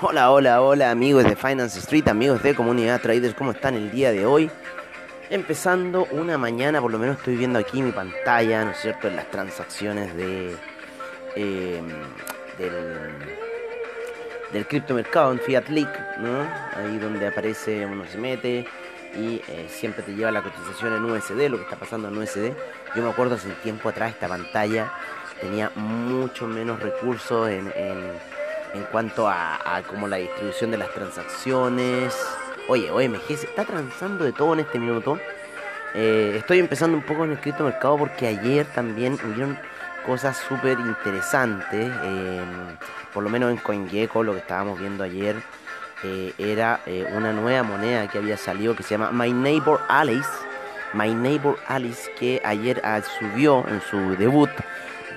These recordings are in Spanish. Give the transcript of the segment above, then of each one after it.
Hola, hola, hola amigos de Finance Street, amigos de Comunidad Traders, ¿cómo están el día de hoy? Empezando una mañana, por lo menos estoy viendo aquí mi pantalla, ¿no es cierto?, en las transacciones de eh, del, criptomercado en Fiat Leak, ¿no? Ahí donde aparece, uno se mete y eh, siempre te lleva la cotización en USD, lo que está pasando en USD. Yo me acuerdo hace tiempo atrás esta pantalla tenía mucho menos recursos en cuanto a, como la distribución de las transacciones. Oye, OMG se está transando de todo en este minuto. Eh, estoy empezando un poco en el criptomercado porque ayer también hubieron cosas súper interesantes. Em, por lo menos en CoinGecko, lo que estábamos viendo ayer eh, era eh, una nueva moneda que había salido que se llama My Neighbor Alice. My Neighbor Alice que ayer ah, subió en su debut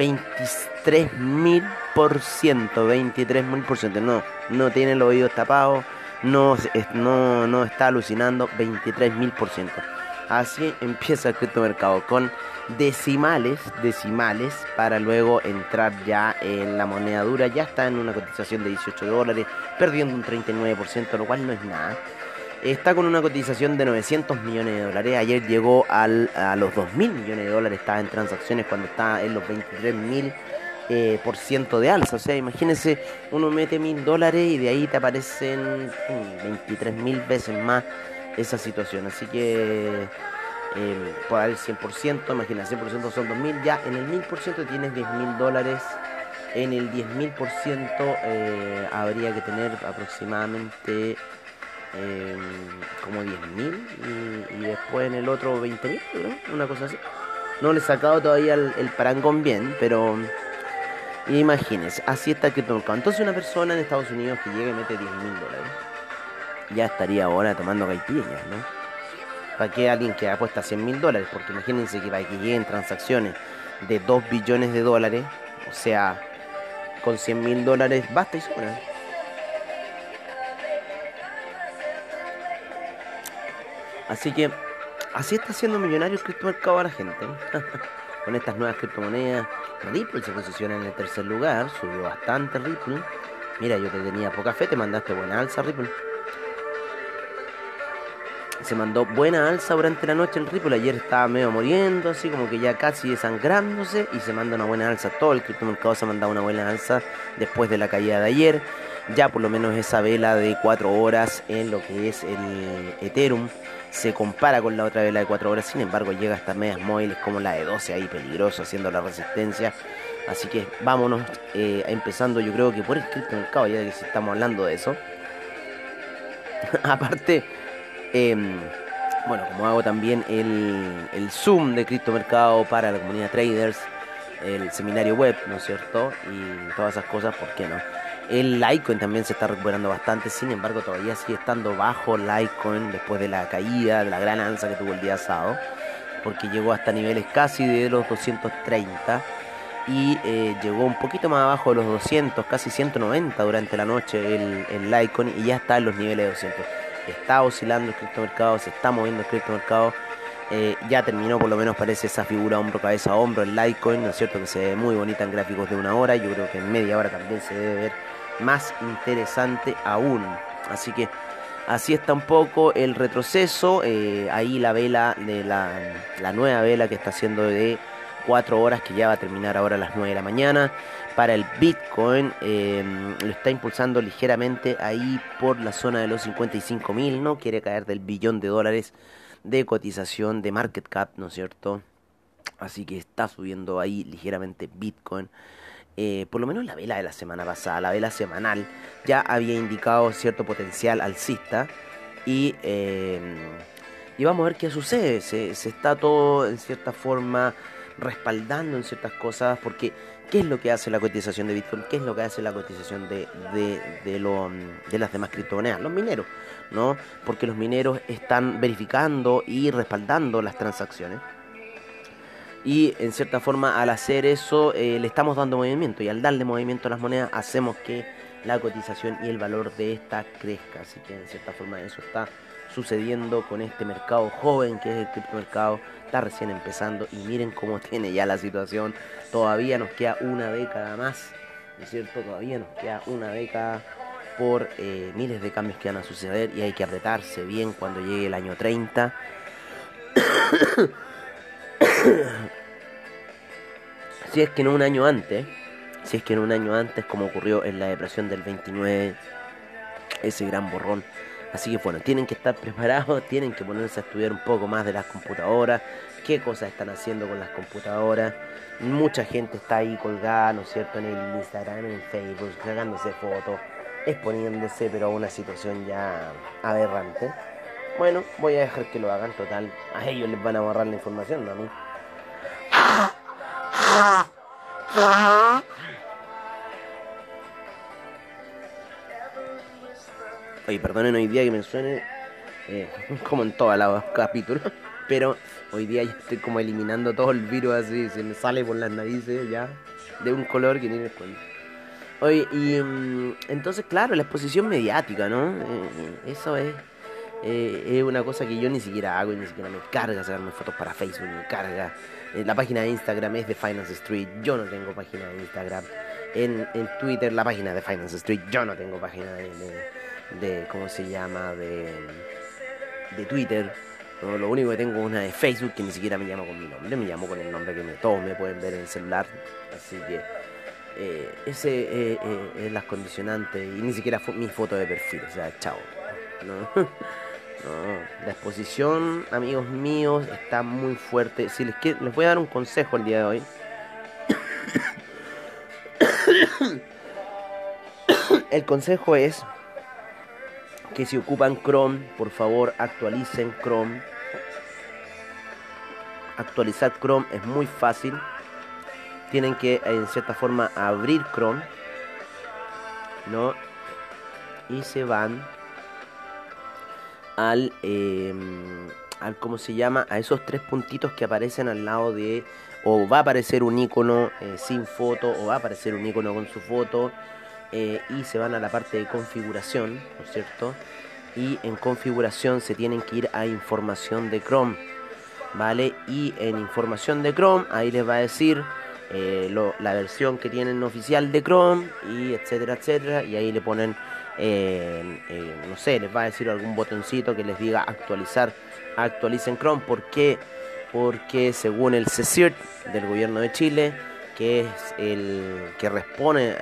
23 mil por ciento, 23 mil por ciento. No, no tiene los oídos tapados, no, no, no está alucinando, 23 mil por ciento. Así empieza el criptomercado con decimales, decimales, para luego entrar ya en la moneda dura. Ya está en una cotización de 18 dólares, perdiendo un 39%, lo cual no es nada. Está con una cotización de 900 millones de dólares. Ayer llegó al, a los 2 mil millones de dólares. Estaba en transacciones cuando está en los 23 mil eh, por ciento de alza. O sea, imagínense, uno mete mil dólares y de ahí te aparecen 23 mm, veces más esa situación. Así que eh, por el 100%, imagina, 100% son 2 mil. Ya en el 1000% tienes 10 mil dólares. En el 10.000% eh, habría que tener aproximadamente como 10.000 y, y después en el otro 20.000, ¿no? Una cosa así. No le he sacado todavía el, el parangón bien, pero imagínense, así está el criptomercado. Entonces una persona en Estados Unidos que llega y mete 10.000 dólares, ya estaría ahora tomando caipirinhas, ¿no? ¿Para qué alguien que apuesta 100 mil dólares? Porque imagínense que para que lleguen transacciones de 2 billones de dólares, o sea, con 100 mil dólares basta y sobra. Así que así está siendo millonario el criptomercado a la gente. Con estas nuevas criptomonedas. Ripple se posiciona en el tercer lugar. Subió bastante Ripple. Mira, yo te tenía poca fe, te mandaste buena alza Ripple. Se mandó buena alza durante la noche el Ripple. Ayer estaba medio muriendo, así como que ya casi desangrándose. Y se manda una buena alza. Todo el criptomercado se ha mandado una buena alza después de la caída de ayer. Ya por lo menos esa vela de 4 horas en lo que es el Ethereum se compara con la otra vela de 4 horas, sin embargo llega hasta medias móviles como la de 12 ahí peligroso haciendo la resistencia. Así que vámonos eh, empezando yo creo que por el criptomercado, ya que estamos hablando de eso. Aparte, em, bueno, como hago también el, el Zoom de criptomercado para la comunidad traders, el seminario web, ¿no es cierto? Y todas esas cosas, ¿por qué no? El Litecoin también se está recuperando bastante, sin embargo todavía sigue estando bajo Litecoin después de la caída, de la gran alza que tuvo el día sábado, porque llegó hasta niveles casi de los 230 y eh, llegó un poquito más abajo de los 200, casi 190 durante la noche el, el Litecoin y ya está en los niveles de 200. Está oscilando el criptomercado, se está moviendo el criptomercado. Eh, ya terminó, por lo menos parece esa figura hombro, cabeza, hombro, el Litecoin, ¿no es cierto? Que se ve muy bonita en gráficos de una hora. Yo creo que en media hora también se debe ver más interesante aún. Así que así está un poco el retroceso. Eh, ahí la vela de la, nueva vela que está haciendo de 4 horas que ya va a terminar ahora a las 9 de la mañana. Para el Bitcoin eh, lo está impulsando ligeramente ahí por la zona de los 55 mil, no quiere caer del billón de dólares de cotización de market cap, ¿no es cierto? Así que está subiendo ahí ligeramente Bitcoin. Eh, por lo menos la vela de la semana pasada, la vela semanal, ya había indicado cierto potencial alcista. Y, eh, y vamos a ver qué sucede. Se, se, está todo en cierta forma respaldando en ciertas cosas. Porque, ¿qué es lo que hace la cotización de Bitcoin? ¿Qué es lo que hace la cotización de, de, de, las demás criptomonedas? Los mineros, ¿no? Porque los mineros están verificando y respaldando las transacciones y en cierta forma al hacer eso eh, le estamos dando movimiento y al darle movimiento a las monedas hacemos que la cotización y el valor de esta crezca. Así que en cierta forma eso está sucediendo con este mercado joven que es el criptomercado. Está recién empezando y miren cómo tiene ya la situación. Todavía nos queda una década más, ¿no es cierto? Todavía nos queda una década por eh, miles de cambios que van a suceder y hay que apretarse bien cuando llegue el año 30. si es que en un año antes, si es que en un año antes, como ocurrió en la depresión del 29, ese gran borrón. Así que bueno, tienen que estar preparados, tienen que ponerse a estudiar un poco más de las computadoras, qué cosas están haciendo con las computadoras. Mucha gente está ahí colgada, ¿no es cierto?, en el Instagram, en Facebook, sacándose fotos, exponiéndose, pero a una situación ya aberrante. Bueno, voy a dejar que lo hagan total. A ellos les van a borrar la información, ¿no? A mí. Oye, perdonen hoy día que me suene eh, como en todos los capítulos, pero hoy día ya estoy como eliminando todo el virus así, se me sale por las narices ya, de un color que ni me cuento. Oye, y um, entonces, claro, la exposición mediática, ¿no? Eh, eso es eh, es una cosa que yo ni siquiera hago y ni siquiera me carga sacarme fotos para Facebook, me carga. Eh, la página de Instagram es de Finance Street, yo no tengo página de Instagram. En, en Twitter la página de Finance Street, yo no tengo página de, de, ¿cómo se llama? De, de Twitter. Lo único que tengo es una de Facebook que ni siquiera me llamo con mi nombre, me llamo con el nombre que me, todos me pueden ver en el celular. Así que eh, ese eh, es las condicionantes y ni siquiera mi foto de perfil, o sea, chao. ¿no? No, la exposición, amigos míos, está muy fuerte. Si les, quiero, les voy a dar un consejo el día de hoy. el consejo es que si ocupan Chrome, por favor actualicen Chrome. Actualizar Chrome es muy fácil. Tienen que en cierta forma abrir Chrome. ¿No? Y se van al, eh, al ¿cómo se llama? A esos tres puntitos que aparecen al lado de, o va a aparecer un icono eh, sin foto, o va a aparecer un icono con su foto, eh, y se van a la parte de configuración, ¿no es cierto? Y en configuración se tienen que ir a información de Chrome, ¿vale? Y en información de Chrome, ahí les va a decir eh, la versión que tienen oficial de Chrome, y etcétera, etcétera, y ahí le ponen no sé, les va a decir algún botoncito que les diga actualizar, actualicen Chrome. ¿Por qué? Porque según el CSIRT del gobierno de Chile, que es el que responde,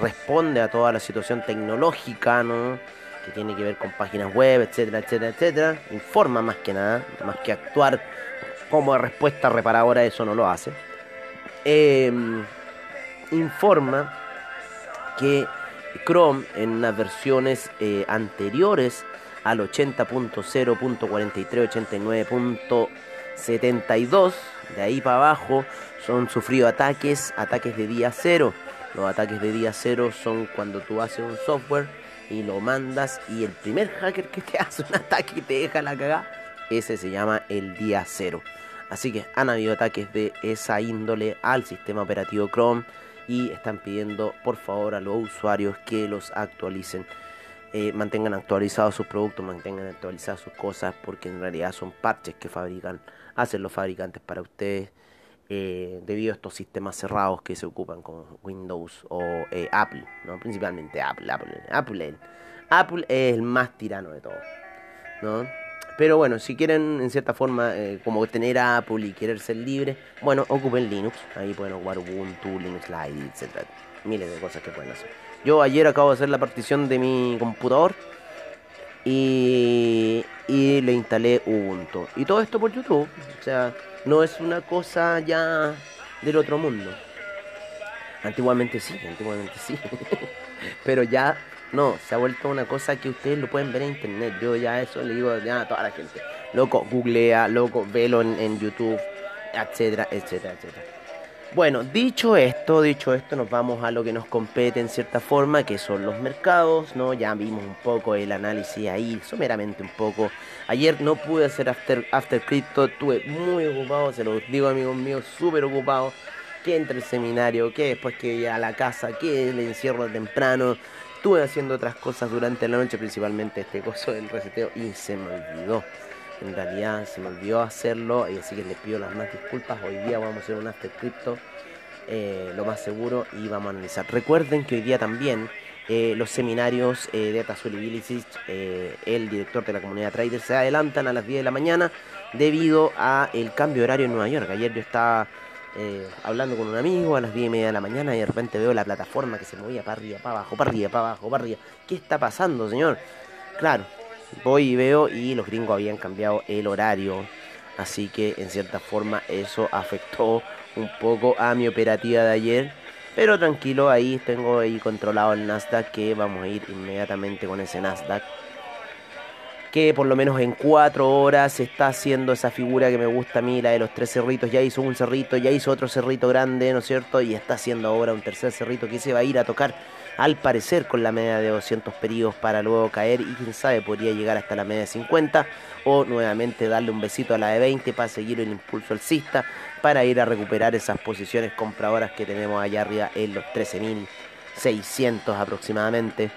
responde a toda la situación tecnológica, ¿no? que tiene que ver con páginas web, etcétera, etcétera, etcétera, informa más que nada, más que actuar como respuesta reparadora, eso no lo hace. Eh, informa que Chrome en las versiones eh, anteriores al 80.0.43.89.72 de ahí para abajo son sufrido ataques, ataques de día cero. Los ataques de día cero son cuando tú haces un software y lo mandas y el primer hacker que te hace un ataque y te deja la cagada, ese se llama el día cero. Así que han habido ataques de esa índole al sistema operativo Chrome y están pidiendo por favor a los usuarios que los actualicen. Eh, mantengan actualizados sus productos, mantengan actualizadas sus cosas, porque en realidad son parches que fabrican, hacen los fabricantes para ustedes, eh, debido a estos sistemas cerrados que se ocupan con Windows o eh, Apple, ¿no? principalmente Apple, Apple, Apple, Apple es el más tirano de todos, ¿no? Pero bueno, si quieren en cierta forma eh, como tener Apple y querer ser libre, bueno, ocupen Linux. Ahí pueden ocupar Ubuntu, Linux Lite, etc. Miles de cosas que pueden hacer. Yo ayer acabo de hacer la partición de mi computador y, y le instalé Ubuntu. Y todo esto por YouTube. O sea, no es una cosa ya del otro mundo. Antiguamente sí, antiguamente sí. Pero ya no, se ha vuelto una cosa que ustedes lo pueden ver en internet. Yo ya eso le digo ya a toda la gente. Loco, googlea, loco, velo en, en YouTube, etcétera, etcétera, etcétera. Bueno, dicho esto, dicho esto, nos vamos a lo que nos compete en cierta forma, que son los mercados, ¿no? Ya vimos un poco el análisis ahí, someramente un poco. Ayer no pude hacer After, after Crypto, estuve muy ocupado, se lo digo amigos míos, súper ocupado. Que entre el seminario, que después que a la casa, que el encierro temprano. Estuve haciendo otras cosas durante la noche, principalmente este coso del reseteo, y se me olvidó en realidad se me olvidó hacerlo y así que les pido las más disculpas. Hoy día vamos a hacer un after crypto, eh, lo más seguro, y vamos a analizar. Recuerden que hoy día también eh, los seminarios eh, de Atazuli Bilicic, el director de la comunidad trader, se adelantan a las 10 de la mañana debido a el cambio horario en Nueva York. Ayer yo estaba hablando con un amigo a las 10 y media de la mañana y de repente veo la plataforma que se movía para arriba, para abajo, para arriba, para abajo, para arriba. ¿Qué está pasando, señor? Claro, voy y veo y los gringos habían cambiado el horario. Así que en cierta forma eso afectó un poco a mi operativa de ayer. Pero tranquilo, ahí tengo ahí controlado el Nasdaq que vamos a ir inmediatamente con ese Nasdaq. Que por lo menos en cuatro horas está haciendo esa figura que me gusta a mí, la de los tres cerritos. Ya hizo un cerrito, ya hizo otro cerrito grande, ¿no es cierto? Y está haciendo ahora un tercer cerrito que se va a ir a tocar al parecer con la media de 200 periodos para luego caer y quién sabe podría llegar hasta la media de 50 o nuevamente darle un besito a la de 20 para seguir el impulso alcista para ir a recuperar esas posiciones compradoras que tenemos allá arriba en los 13.600 aproximadamente.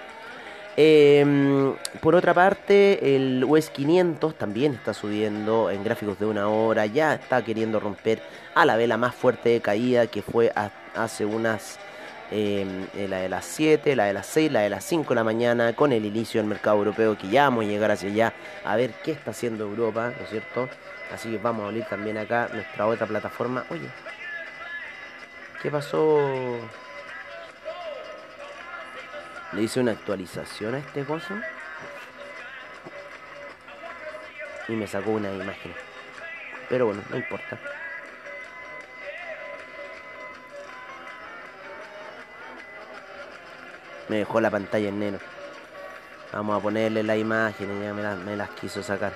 Em, por otra parte, el US 500 también está subiendo en gráficos de una hora, ya está queriendo romper a la vela más fuerte de caída que fue hace unas Em, eh, la de las 7, la de las 6, la de las 5 de la mañana, con el inicio del mercado europeo, que ya vamos a llegar hacia allá a ver qué está haciendo Europa, ¿no es cierto? Así que vamos a abrir también acá nuestra otra plataforma. Oye, ¿qué pasó? Le hice una actualización a este coso y me sacó una imagen. Pero bueno, no importa. Me dejó la pantalla en negro. Vamos a ponerle la imagen, ya me, las quiso sacar.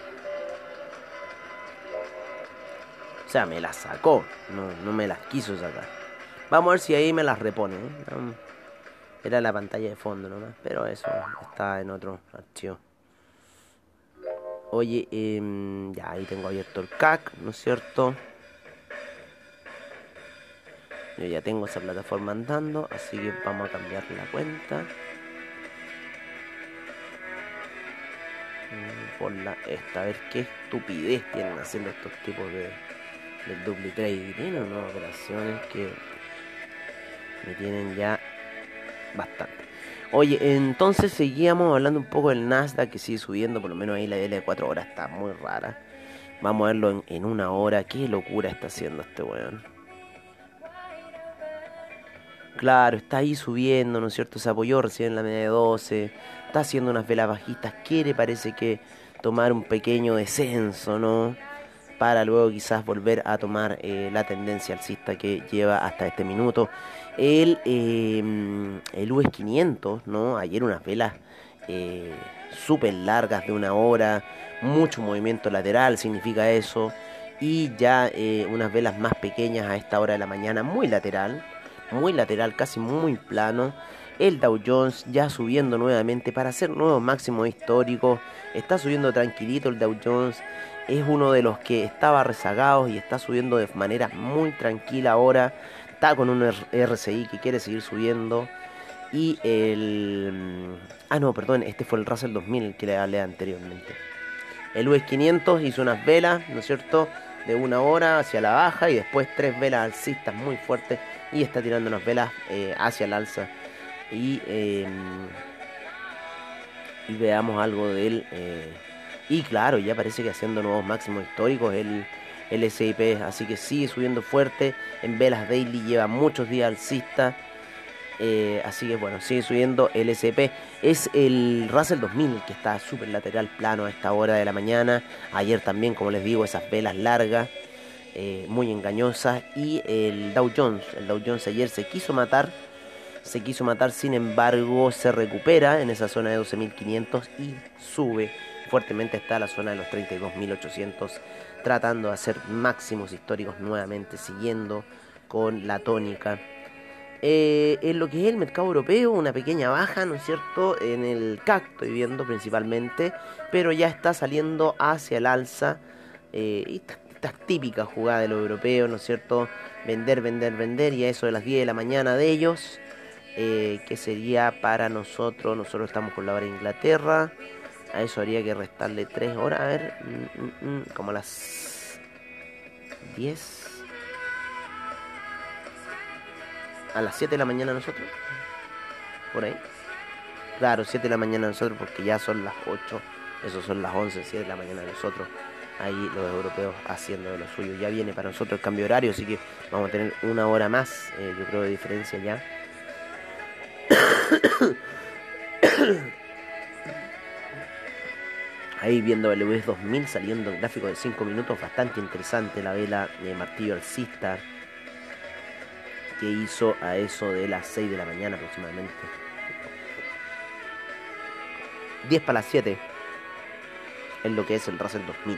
O sea, me las sacó, no, me las quiso sacar. Vamos a ver si ahí me las repone. ¿eh? Era la pantalla de fondo nomás, pero eso está en otro archivo. Oye, em, ya ahí tengo abierto el CAC, ¿no es cierto? Yo ya tengo esa plataforma andando, así que vamos a cambiar la cuenta. Mm, por la esta, a ver qué estupidez tienen haciendo estos tipos de, de double trade. Tienen unas operaciones que me tienen ya bastante. Oye, entonces seguíamos hablando un poco del Nasdaq que sigue subiendo, por lo menos ahí la L de 4 horas está muy rara. Vamos a verlo en, en una hora. Qué locura está haciendo este weón. Claro, está ahí subiendo, ¿no es cierto? Se apoyó recién en la media de 12, está haciendo unas velas bajitas, quiere parece que tomar un pequeño descenso, ¿no? Para luego quizás volver a tomar eh, la tendencia alcista que lleva hasta este minuto. El, eh, el US 500, ¿no? Ayer unas velas eh, súper largas de una hora, mucho movimiento lateral, significa eso. Y ya unas velas más pequeñas a esta hora de la mañana, muy lateral muy lateral, casi muy plano. El Dow Jones ya subiendo nuevamente para hacer nuevos máximos históricos. Está subiendo tranquilito el Dow Jones. Es uno de los que estaba rezagado y está subiendo de manera muy tranquila ahora. Está con un RSI que quiere seguir subiendo. Y el... Ah, no, perdón, este fue el Russell 2000 que le hablé anteriormente. El US 500 hizo unas velas, ¿no es cierto? De una hora hacia la baja y después tres velas alcistas muy fuertes y está tirando unas velas eh, hacia el alza. Y, em, y veamos algo del, eh, Y claro, ya parece que haciendo nuevos máximos históricos el, el SIP, así que sigue subiendo fuerte. En velas daily lleva muchos días alcista. Eh, así que bueno, sigue subiendo el SP. Es el Russell 2000 que está súper lateral plano a esta hora de la mañana. Ayer también, como les digo, esas velas largas, eh, muy engañosas. Y el Dow Jones, el Dow Jones ayer se quiso matar. Se quiso matar, sin embargo, se recupera en esa zona de 12.500 y sube fuertemente hasta la zona de los 32.800, tratando de hacer máximos históricos nuevamente, siguiendo con la tónica eh, en lo que es el mercado europeo, una pequeña baja, ¿no es cierto? En el CAC estoy viendo principalmente, pero ya está saliendo hacia el alza. Eh, estas típicas jugadas de los europeos, ¿no es cierto? Vender, vender, vender, y a eso de las 10 de la mañana de ellos, eh, que sería para nosotros, nosotros estamos con la hora de Inglaterra, a eso habría que restarle 3 horas, a ver, mm, mm, mm, como las 10 a las 7 de la mañana nosotros. Por ahí. Claro, 7 de la mañana nosotros porque ya son las 8. Eso son las 11, 7 de la mañana nosotros. Ahí los europeos haciendo de lo suyo. Ya viene para nosotros el cambio horario, así que vamos a tener una hora más, eh, yo creo, de diferencia ya. Ahí viendo el US 2000 saliendo en gráfico de 5 minutos, bastante interesante la vela de martillo alcista que hizo a eso de las 6 de la mañana aproximadamente. 10 para las 7 en lo que es el Russell 2000.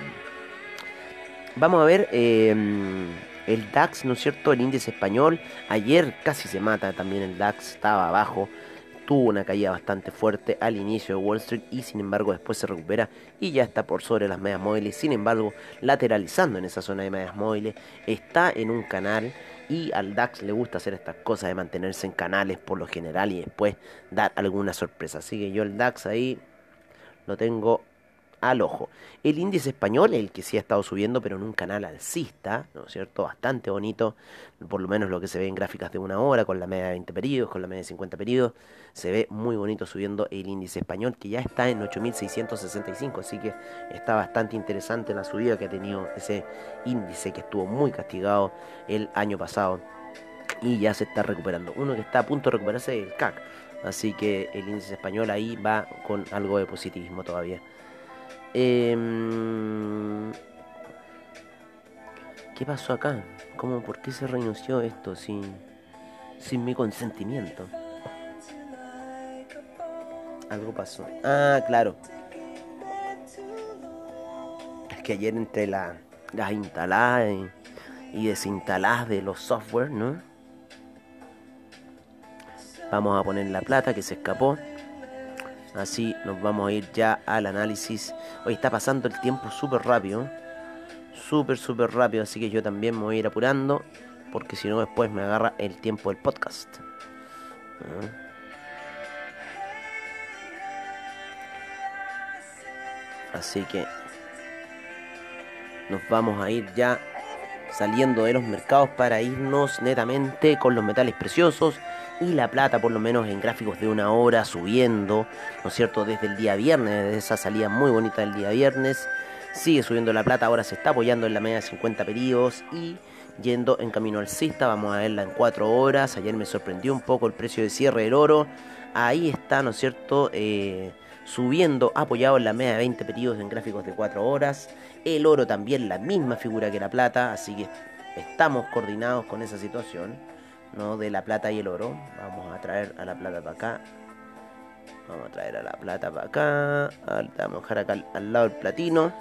Vamos a ver em, el DAX, ¿no es cierto? El índice español. Ayer casi se mata también el DAX, estaba abajo. Tuvo una caída bastante fuerte al inicio de Wall Street y sin embargo después se recupera y ya está por sobre las medias móviles. Sin embargo, lateralizando en esa zona de medias móviles, está en un canal y al DAX le gusta hacer estas cosas de mantenerse en canales por lo general y después dar alguna sorpresa. Así que yo el DAX ahí lo tengo al ojo. El índice español, el que sí ha estado subiendo, pero en un canal alcista, ¿no es cierto? Bastante bonito, por lo menos lo que se ve en gráficas de una hora, con la media de 20 periodos, con la media de 50 periodos, se ve muy bonito subiendo el índice español, que ya está en 8.665, así que está bastante interesante la subida que ha tenido ese índice que estuvo muy castigado el año pasado y ya se está recuperando. Uno que está a punto de recuperarse es el CAC, así que el índice español ahí va con algo de positivismo todavía. Em, ¿Qué pasó acá? ¿Cómo, ¿Por qué se renunció esto sin, sin mi consentimiento? Algo pasó. Ah, claro. Es que ayer entre la, las instaladas y, desinstaladas de los software, ¿no? Vamos a poner la plata que se escapó. Así nos vamos a ir ya al análisis. Hoy está pasando el tiempo súper rápido. Súper, súper rápido. Así que yo también me voy a ir apurando. Porque si no después me agarra el tiempo del podcast. Ah. Así que nos vamos a ir ya saliendo de los mercados para irnos netamente con los metales preciosos y la plata por lo menos en gráficos de una hora subiendo, ¿no es cierto? Desde el día viernes, desde esa salida muy bonita del día viernes, sigue subiendo la plata, ahora se está apoyando en la media de 50 periodos y yendo en camino alcista, vamos a verla en 4 horas, ayer me sorprendió un poco el precio de cierre del oro, ahí está, ¿no es cierto? Eh, subiendo, apoyado en la media de 20 periodos en gráficos de 4 horas, el oro también la misma figura que la plata, así que estamos coordinados con esa situación. ¿No? de la plata y el oro. Vamos a traer a la plata para acá. Vamos a traer a la plata para acá. Vamos a dejar acá al, lado el platino.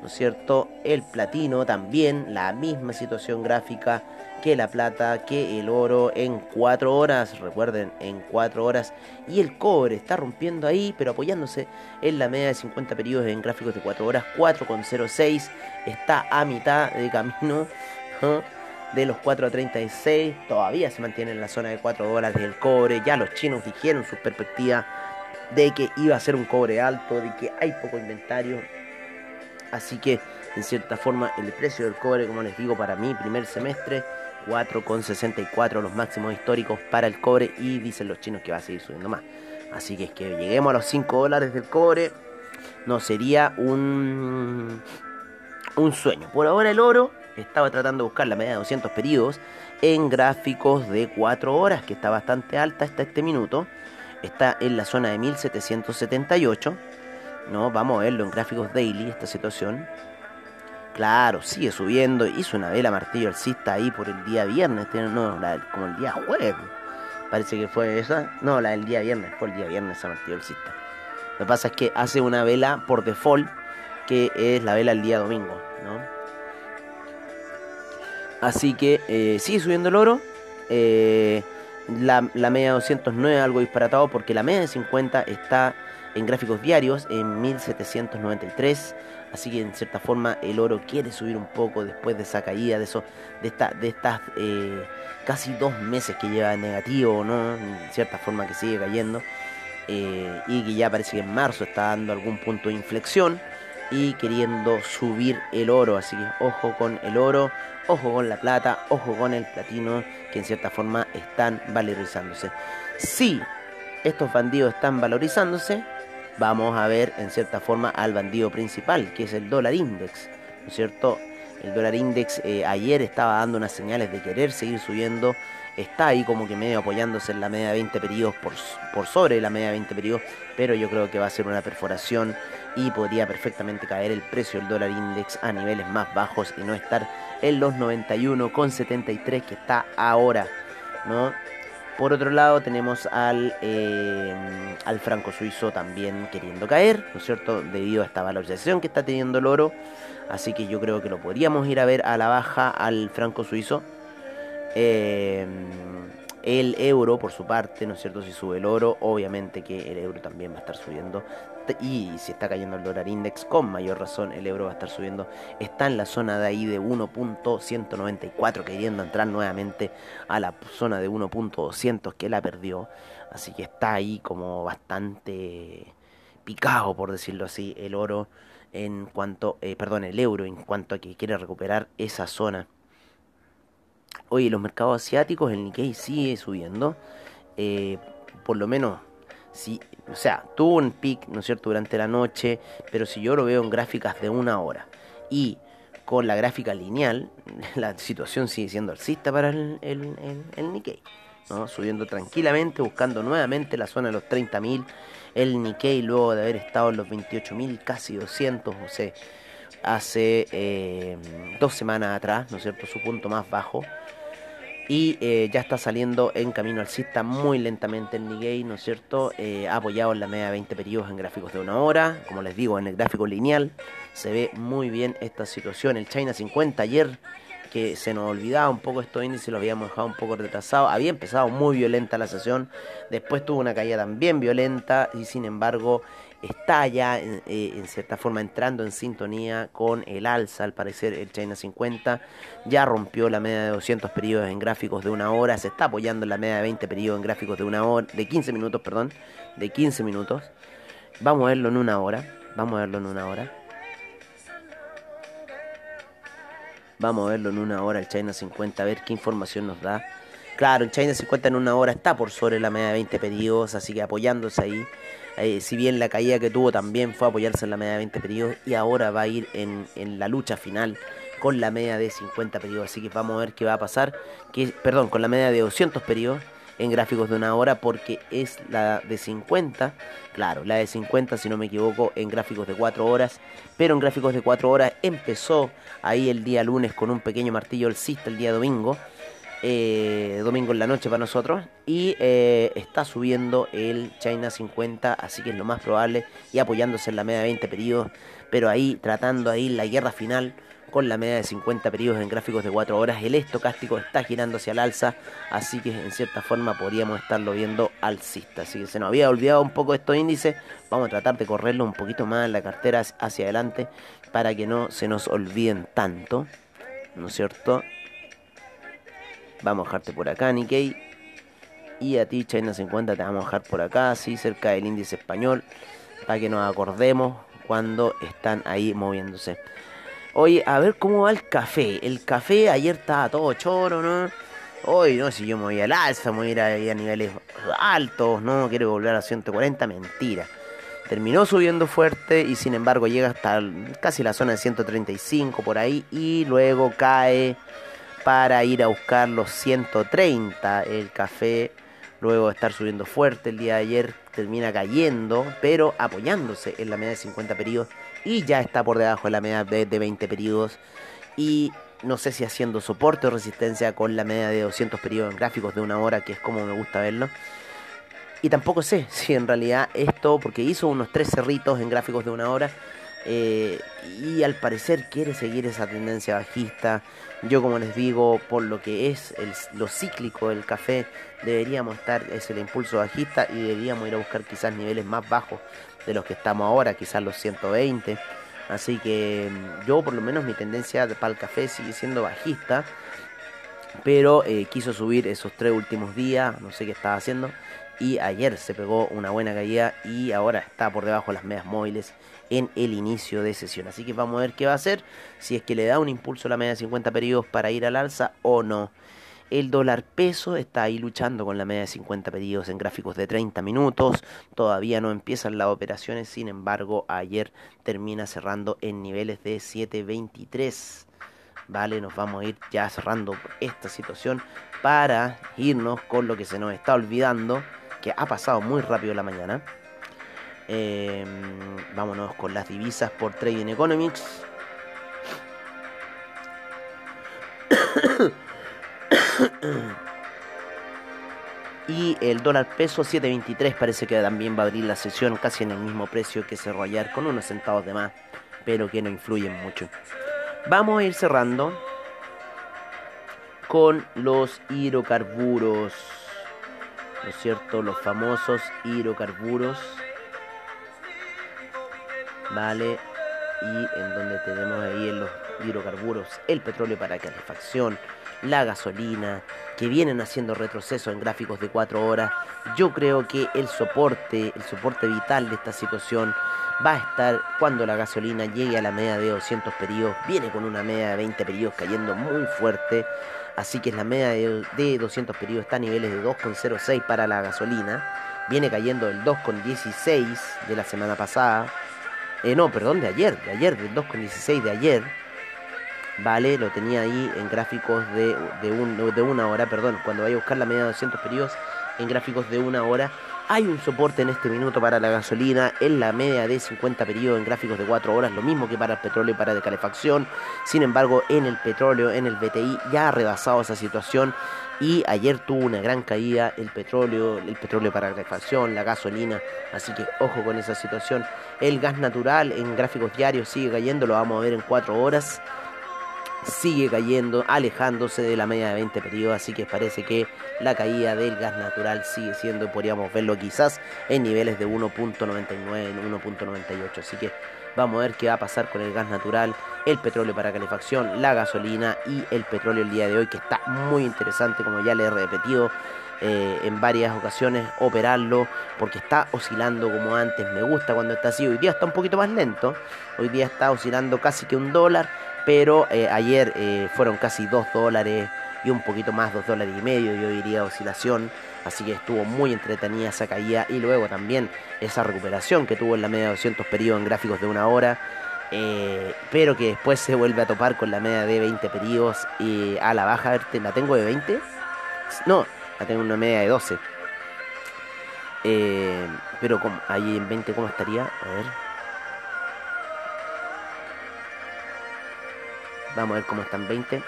¿No es cierto? El platino también, la misma situación gráfica que la plata, que el oro en 4 horas, recuerden, en 4 horas. Y el cobre está rompiendo ahí, pero apoyándose en la media de 50 periodos en gráficos de 4 horas, 4,06. Está a mitad de camino de los 4.36 todavía se mantiene en la zona de 4 dólares del cobre. Ya los chinos dijeron su perspectiva de que iba a ser un cobre alto, de que hay poco inventario. Así que, en cierta forma, el precio del cobre, como les digo, para mi primer semestre, 4,64 los máximos históricos para el cobre y dicen los chinos que va a seguir subiendo más. Así que es que lleguemos a los 5 dólares del cobre no sería un, un sueño. Por ahora el oro estaba tratando de buscar la media de 200 periodos en gráficos de 4 horas, que está bastante alta hasta este minuto. Está en la zona de 1778. ¿no? Vamos a verlo en gráficos daily, esta situación. Claro, sigue subiendo. Hizo una vela martillo alcista ahí por el día viernes. No, como el día jueves. Parece que fue esa. No, la del día viernes. Fue el día viernes esa martillo alcista. Lo que pasa es que hace una vela por default. Que es la vela el día domingo. ¿no? Así que eh, sigue subiendo el oro. Eh, la, la, media de 209 algo disparatado porque la media de 50 está en gráficos diarios en 1793. Así que en cierta forma el oro quiere subir un poco después de esa caída, de, eso, de, esta, de estas eh, casi dos meses que lleva negativo, ¿no? En cierta forma que sigue cayendo. y que ya parece que en marzo está dando algún punto de inflexión y queriendo subir el oro. Así que ojo con el oro, ojo con la plata, ojo con el platino, que en cierta forma están valorizándose. Si estos bandidos están valorizándose, vamos a ver en cierta forma al bandido principal, que es el dólar index, ¿no es cierto? El dólar index eh, ayer estaba dando unas señales de querer seguir subiendo. Está ahí como que medio apoyándose en la media de 20 periodos por, por sobre la media de 20 periodos. Pero yo creo que va a ser una perforación y podría perfectamente caer el precio del dólar index a niveles más bajos y no estar en los 91,73 que está ahora, ¿no? Por otro lado tenemos al, eh, al franco suizo también queriendo caer, ¿no es cierto? Debido a esta valorización que está teniendo el oro. Así que yo creo que lo podríamos ir a ver a la baja al franco suizo. Eh, el euro, por su parte, ¿no es cierto? Si sube el oro, obviamente que el euro también va a estar subiendo. Y si está cayendo el dólar index, con mayor razón el euro va a estar subiendo. Está en la zona de ahí de 1.194, queriendo entrar nuevamente a la zona de 1.200 que la perdió. Así que está ahí como bastante picado, por decirlo así, el oro en cuanto, eh, perdón, el euro en cuanto a que quiere recuperar esa zona. Oye, los mercados asiáticos, el Nikkei sigue subiendo. Eh, por lo menos, si, o sea, tuvo un pic, ¿no es cierto?, durante la noche, pero si yo lo veo en gráficas de una hora y con la gráfica lineal, la situación sigue siendo alcista para el, el, Nikkei. ¿no? Subiendo tranquilamente, buscando nuevamente la zona de los 30.000. El Nikkei, luego de haber estado en los 28.000, casi 200, o sea, hace eh, dos semanas atrás, ¿no es cierto?, su punto más bajo y eh, ya está saliendo en camino alcista muy lentamente el Nikkei, ¿no es cierto? Eh, apoyado en la media de 20 periodos en gráficos de una hora, como les digo, en el gráfico lineal se ve muy bien esta situación. El China 50 ayer, que se nos olvidaba un poco estos índices, lo habíamos dejado un poco retrasado, había empezado muy violenta la sesión, después tuvo una caída también violenta y sin embargo está ya eh, en, cierta forma entrando en sintonía con el alza, al parecer el China 50 ya rompió la media de 200 periodos en gráficos de una hora, se está apoyando en la media de 20 periodos en gráficos de una hora, de 15 minutos, perdón, de 15 minutos. Vamos a verlo en una hora, vamos a verlo en una hora. Vamos a verlo en una hora el China 50, a ver qué información nos da. Claro, el China 50 en una hora está por sobre la media de 20 periodos, así que apoyándose ahí eh, si bien la caída que tuvo también fue apoyarse en la media de 20 periodos y ahora va a ir en, la lucha final con la media de 50 periodos. Así que vamos a ver qué va a pasar. Que, perdón, con la media de 200 periodos en gráficos de una hora porque es la de 50, claro, la de 50 si no me equivoco en gráficos de 4 horas, pero en gráficos de 4 horas empezó ahí el día lunes con un pequeño martillo alcista el día domingo eh, domingo en la noche para nosotros. Y eh, está subiendo el China 50, así que es lo más probable. Y apoyándose en la media de 20 periodos, pero ahí tratando ahí la guerra final con la media de 50 periodos en gráficos de 4 horas. El estocástico está girando hacia el alza, así que en cierta forma podríamos estarlo viendo alcista. Así que se nos había olvidado un poco estos índices. Vamos a tratar de correrlo un poquito más en la cartera hacia adelante para que no se nos olviden tanto. ¿No es cierto? Vamos a dejarte por acá, Nikkei. Y a ti, China 50, te vamos a dejar por acá, así cerca del índice español, para que nos acordemos cuando están ahí moviéndose. Oye, a ver cómo va el café. El café ayer estaba todo choro, ¿no? Hoy, no, si yo me voy al alza, me voy a ir a, a niveles altos, ¿no? Quiero volver a 140, mentira. terminó subiendo fuerte y sin embargo llega hasta casi la zona de 135 por ahí y luego cae para ir a buscar los 130 el café luego de estar subiendo fuerte el día de ayer termina cayendo pero apoyándose en la media de 50 periodos y ya está por debajo de la media de, 20 periodos y no sé si haciendo soporte o resistencia con la media de 200 periodos en gráficos de una hora que es como me gusta verlo y tampoco sé si en realidad esto, porque hizo unos tres cerritos en gráficos de una hora, eh, y al parecer quiere seguir esa tendencia bajista. Yo como les digo, por lo que es el, lo cíclico del café, deberíamos estar, es el impulso bajista y deberíamos ir a buscar quizás niveles más bajos de los que estamos ahora, quizás los 120. Así que mm, yo por lo menos mi tendencia para el café sigue siendo bajista. Pero eh, quiso subir esos tres últimos días, no sé qué estaba haciendo y ayer se pegó una buena caída y ahora está por debajo de las medias móviles en el inicio de sesión. Así que vamos a ver qué va a hacer, si es que le da un impulso a la media de 50 periodos para ir al alza o no. El dólar peso está ahí luchando con la media de 50 periodos en gráficos de 30 minutos. Todavía no empiezan las operaciones, sin embargo, ayer termina cerrando en niveles de 7.23. Vale, nos vamos a ir ya cerrando esta situación para irnos con lo que se nos está olvidando que ha pasado muy rápido la mañana. Em, vámonos con las divisas por Trading Economics. y el dólar peso 7.23 parece que también va a abrir la sesión casi en el mismo precio que cerró ayer con unos centavos de más, pero que no influyen mucho. Vamos a ir cerrando con los hidrocarburos. ¿no es cierto? Los famosos hidrocarburos, ¿vale? Y en donde tenemos ahí los hidrocarburos el petróleo para calefacción, la gasolina, que vienen haciendo retroceso en gráficos de 4 horas. Yo creo que el soporte, el soporte vital de esta situación va a estar cuando la gasolina llegue a la media de 200 periodos. Viene con una media de 20 periodos cayendo muy fuerte. Así que la media de, 200 periodos está a niveles de 2,06 para la gasolina. Viene cayendo el 2,16 de la semana pasada. Eh, no, perdón, de ayer, de ayer, del 2,16 de ayer. Vale, lo tenía ahí en gráficos de, de, de una hora, perdón, cuando vaya a buscar la media de 200 periodos en gráficos de una hora hay un soporte en este minuto para la gasolina en la media de 50 periodos en gráficos de 4 horas, lo mismo que para el petróleo y para de calefacción. Sin embargo, en el petróleo, en el BTI, ya ha rebasado esa situación y ayer tuvo una gran caída el petróleo, el petróleo para calefacción, la gasolina, así que ojo con esa situación. El gas natural en gráficos diarios sigue cayendo, lo vamos a ver en 4 horas sigue cayendo, alejándose de la media de 20 periodos, así que parece que la caída del gas natural sigue siendo, podríamos verlo quizás en niveles de 1.99, 1.98, así que vamos a ver qué va a pasar con el gas natural, el petróleo para calefacción, la gasolina y el petróleo el día de hoy, que está muy interesante, como ya le he repetido. Eh, en varias ocasiones operarlo porque está oscilando como antes. Me gusta cuando está así. Hoy día está un poquito más lento. Hoy día está oscilando casi que un dólar pero eh, ayer eh, fueron casi 2 dólares y un poquito más, 2 dólares y medio, yo diría oscilación, así que estuvo muy entretenida esa caída y luego también esa recuperación que tuvo en la media de 200 periodos en gráficos de una hora, eh, pero que después se vuelve a topar con la media de 20 periodos y a la baja, ¿la tengo de 20? No, la tengo una media de 12. pero ahí en 20, ¿cómo estaría? A ver. Vamos a ver cómo están 20.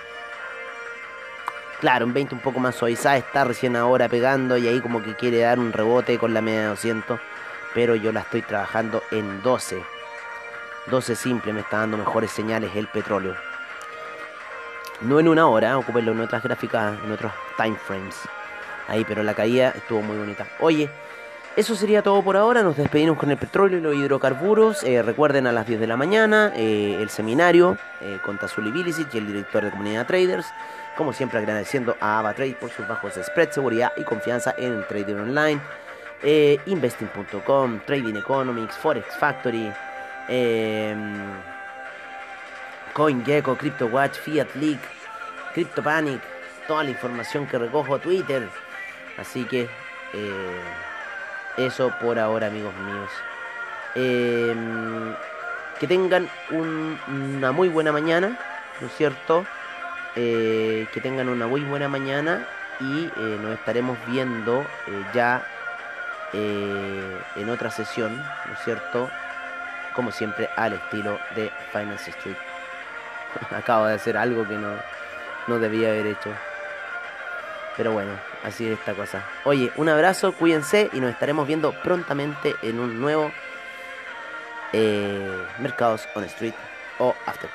Claro, un 20 un poco más suavizada. Está recién ahora pegando y ahí como que quiere dar un rebote con la media de 200. Pero yo la estoy trabajando en 12. 12 simple me está dando mejores señales el petróleo. No en una hora, ocupenlo en otras gráficas, en otros time frames. Ahí, pero la caída estuvo muy bonita. Oye, eso sería todo por ahora. Nos despedimos con el petróleo y los hidrocarburos. Eh, recuerden a las 10 de la mañana eh, el seminario eh, con Tazuli Bilicic y el director de Comunidad Traders. Como siempre agradeciendo a AvaTrade por sus bajos spread, seguridad y confianza en el trading online. investing.com, Trading Economics, Forex Factory, CoinGecko, CryptoWatch, Fiat League, CryptoPanic, toda la información que recojo Twitter. Así que... Eso por ahora, amigos míos. Em, que tengan una muy buena mañana, ¿no es cierto? Eh, que tengan una muy buena mañana y eh, nos estaremos viendo eh, ya en otra sesión, ¿no es cierto? Como siempre, al estilo de Finance Street. Acabo de hacer algo que no, no debía haber hecho. Pero bueno, así es esta cosa. Oye, un abrazo, cuídense y nos estaremos viendo prontamente en un nuevo eh, Mercados on Street o After